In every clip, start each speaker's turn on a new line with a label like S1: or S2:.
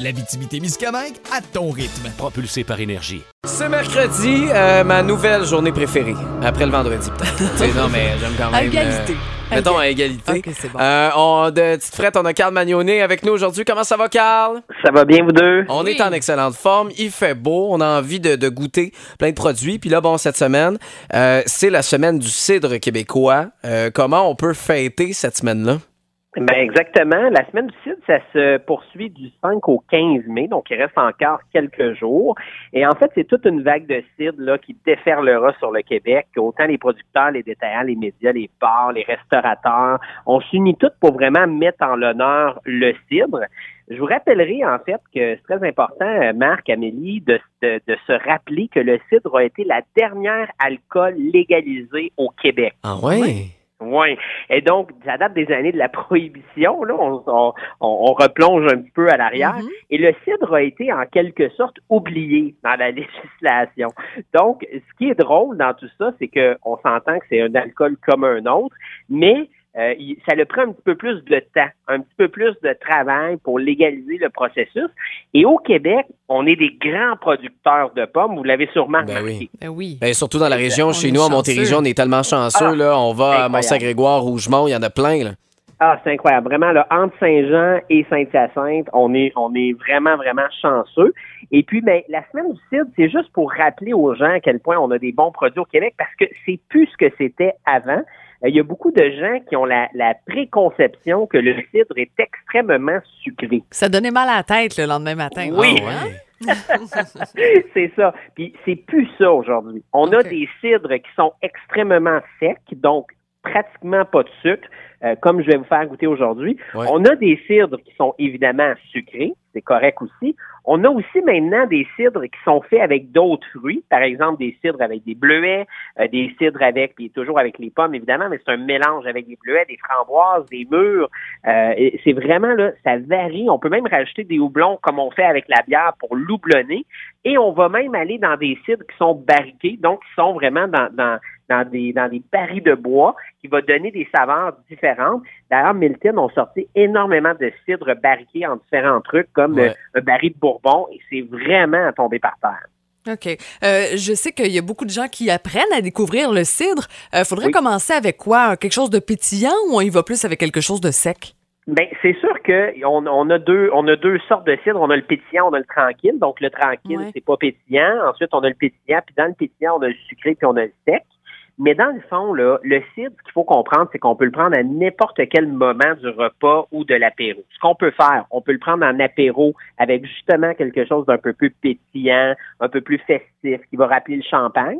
S1: L'Abitibi-Témiscamingue à ton rythme.
S2: Propulsé par énergie.
S3: C'est mercredi, euh, ma nouvelle journée préférée. Après le vendredi, peut-être. Non, mais j'aime quand même.
S4: À égalité.
S3: euh, mettons à égalité.
S4: Ok, c'est bon.
S3: Euh, on, de petite frette, on a Carl Magnonet avec nous aujourd'hui. Comment ça va, Carl?
S5: Ça va bien, vous deux?
S3: On
S4: Oui.
S3: est en excellente forme. Il fait beau. On a envie de, de goûter plein de produits. Puis là, bon, cette semaine, euh, c'est la semaine du cidre québécois. Euh, comment on peut fêter cette semaine-là?
S5: Ben exactement. La semaine du CID, ça se poursuit du 5 au 15 mai, donc il reste encore quelques jours. Et en fait, c'est toute une vague de CID là, qui déferlera sur le Québec. Autant les producteurs, les détaillants, les médias, les bars, les restaurateurs. On s'unit tous pour vraiment mettre en l'honneur le cidre. Je vous rappellerai en fait que c'est très important, euh, Marc, Amélie, de, de, de se rappeler que le cidre a été la dernière alcool légalisée au Québec.
S3: Ah ouais?
S5: Oui. Et donc, ça date des années de la prohibition. Là, on, on, on replonge un petit peu à l'arrière.
S4: Mhm.
S5: Et le cidre a été en quelque sorte oublié dans la législation. Donc, ce qui est drôle dans tout ça, c'est que on s'entend que c'est un alcool comme un autre, mais euh, ça le prend un petit peu plus de temps, un petit peu plus de travail pour légaliser le processus. Et au Québec, on est des grands producteurs de pommes. Vous l'avez sûrement
S3: Ben
S5: remarqué.
S3: oui.
S4: Ben oui.
S3: Ben, surtout dans la région,
S4: On
S3: chez nous, à. Montérégie, on est tellement chanceux.
S5: Ah,
S3: là, on va à. Mont-Saint-Grégoire, Rougemont, il y en a plein. Là.
S5: Ah, c'est incroyable. Vraiment, là, entre Saint-Jean et Saint-Hyacinthe, on est, on est vraiment, vraiment chanceux. Et puis, ben, la semaine du CID, c'est juste pour rappeler aux gens à quel point on a des bons produits au Québec parce que c'est plus ce que c'était avant. Euh, Il y a beaucoup de gens qui ont la, la préconception que le cidre est extrêmement sucré.
S4: Ça donnait mal à la tête le lendemain matin.
S5: Oui.
S4: Ouais?
S5: c'est ça. Puis c'est plus ça aujourd'hui. On a des cidres qui sont extrêmement secs, donc pratiquement pas de sucre, euh, comme je vais vous faire goûter aujourd'hui.
S3: Ouais.
S5: On a des cidres qui sont évidemment sucrés, c'est correct aussi. On a aussi maintenant des cidres qui sont faits avec d'autres fruits, par exemple des cidres avec des bleuets, euh, des cidres avec, puis toujours avec les pommes évidemment, mais c'est un mélange avec des bleuets, des framboises, des mûres. Euh, c'est vraiment là, ça varie. On peut même rajouter des houblons comme on fait avec la bière pour loublonner. Et on va même aller dans des cidres qui sont barriqués, donc qui sont vraiment dans, dans, dans des, dans des barils de bois, qui va donner des saveurs différentes. D'ailleurs, Milton ont sorti énormément de cidres barriqués en différents trucs, comme
S3: Ouais.
S5: euh, un baril de Bourbon, et c'est vraiment à tomber par terre.
S4: OK. Euh, je sais qu'il y a beaucoup de gens qui apprennent à découvrir le cidre. Euh, faudrait
S5: Oui.
S4: commencer avec quoi? Quelque chose de pétillant ou on y va plus avec quelque chose de sec?
S5: Ben, c'est sûr que on, on a deux on a deux sortes de cidre. On a le pétillant, on a le tranquille. Donc le tranquille,
S4: Ouais.
S5: c'est pas pétillant. Ensuite, on a le pétillant, puis dans le pétillant, on a le sucré, puis on a le sec. Mais dans le fond, là, le cidre, ce qu'il faut comprendre, c'est qu'on peut le prendre à n'importe quel moment du repas ou de l'apéro. Ce qu'on peut faire, on peut le prendre en apéro avec justement quelque chose d'un peu plus pétillant, un peu plus festif, qui va rappeler le champagne.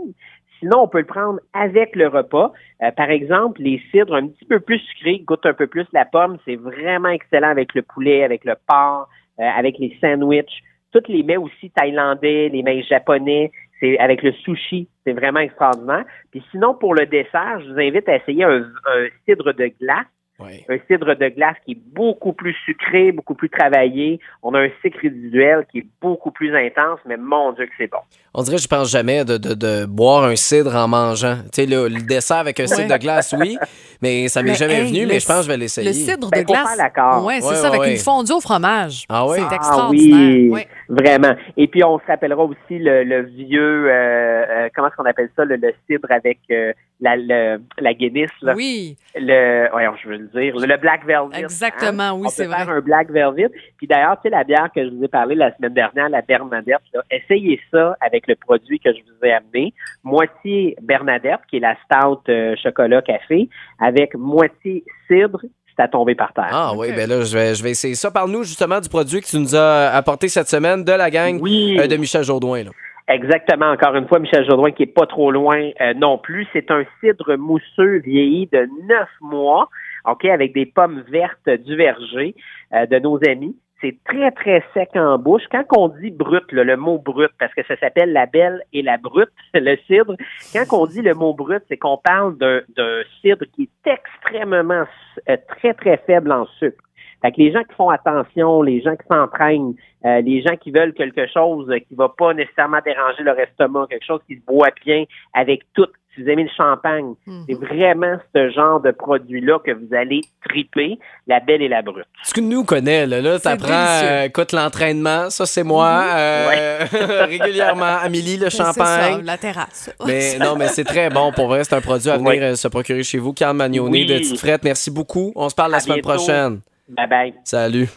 S5: Sinon, on peut le prendre avec le repas. Euh, par exemple, les cidres un petit peu plus sucrés, goûtent un peu plus la pomme. C'est vraiment excellent avec le poulet, avec le porc, euh, avec les sandwichs. Tous les mets aussi thaïlandais, les mets japonais, c'est avec le sushi, c'est vraiment extraordinaire. Puis sinon, pour le dessert, je vous invite à essayer un, un cidre de glace
S3: Ouais.
S5: un cidre de glace qui est beaucoup plus sucré, beaucoup plus travaillé. On a un cycle résiduel qui est beaucoup plus intense, mais mon Dieu que c'est bon.
S3: On dirait que je pense jamais de, de, de boire un cidre en mangeant. Tu sais, le, le dessert avec un cidre de glace, oui, mais ça m'est
S4: Mais,
S3: jamais
S4: hey,
S3: venu,
S4: le
S3: mais je pense que je vais
S4: Le
S3: l'essayer.
S4: cidre
S5: Ben,
S4: de glace.
S5: faire l'accord.
S4: Ouais, c'est
S3: Ouais,
S4: ça,
S3: ouais,
S4: avec
S3: ouais.
S4: une fondue au fromage.
S3: Ah oui?
S4: C'est
S5: Ah
S4: extraordinaire.
S5: oui,
S4: Ouais.
S5: vraiment. Et puis on se rappellera aussi le, le vieux, euh, euh, comment est-ce qu'on appelle ça, le, le cidre avec euh, la, le- la Guinness, là?
S4: Oui,
S5: le, voyons, je veux le dire, le, le Black Velvet.
S4: Exactement,
S5: hein.
S4: oui,
S5: On peut
S4: c'est
S5: faire
S4: vrai.
S5: un Black Velvet. Puis d'ailleurs, tu sais, la bière que je vous ai parlé la semaine dernière, la Bernadette, là, essayez ça avec le produit que je vous ai amené. Moitié Bernadette, qui est la stout euh, chocolat café, avec moitié cidre, c'est à tomber par terre.
S3: Ah oui, ben là, je vais, je vais essayer ça. Parle-nous justement du produit que tu nous as apporté cette semaine de la gang
S5: Oui.
S3: euh, de Michel Jourdouin. Là.
S5: Exactement. Encore une fois, Michel Jourdouin qui est pas trop loin euh, non plus. C'est un cidre mousseux vieilli de neuf mois, ok, avec des pommes vertes du verger euh, de nos amis. C'est très, très sec en bouche. Quand on dit brut, là, le mot brut, parce que ça s'appelle la belle et la brute, le cidre, quand on dit le mot brut, c'est qu'on parle d'un cidre qui est extrêmement euh, très, très faible en sucre. Fait que les gens qui font attention, les gens qui s'entraînent, euh, les gens qui veulent quelque chose qui va pas nécessairement déranger leur estomac, quelque chose qui se boit bien avec tout. Si vous aimez le champagne,
S4: Mhm.
S5: c'est vraiment ce genre de produit-là que vous allez triper, la belle et la brute.
S3: Ce que nous connaît, là, là
S4: C'est
S3: t'apprends,
S4: délicieux.
S3: euh, écoute, l'entraînement, ça c'est moi, euh, régulièrement. Amélie, le
S4: C'est ça,
S3: champagne.
S4: la terrasse.
S3: Mais non, mais c'est très bon. Pour vrai, c'est un produit à venir euh, se procurer chez vous. Carl Magnoné
S5: Oui.
S3: de Tite Frette, merci beaucoup. On se parle la semaine
S5: bientôt.
S3: prochaine.
S5: Bye bye.
S3: Salut.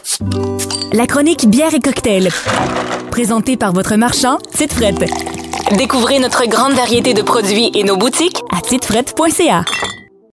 S2: La chronique bière et cocktail. Présentée par votre marchand, Tite Frette.
S6: Découvrez notre grande variété de produits et nos boutiques
S2: À titefrette.ca.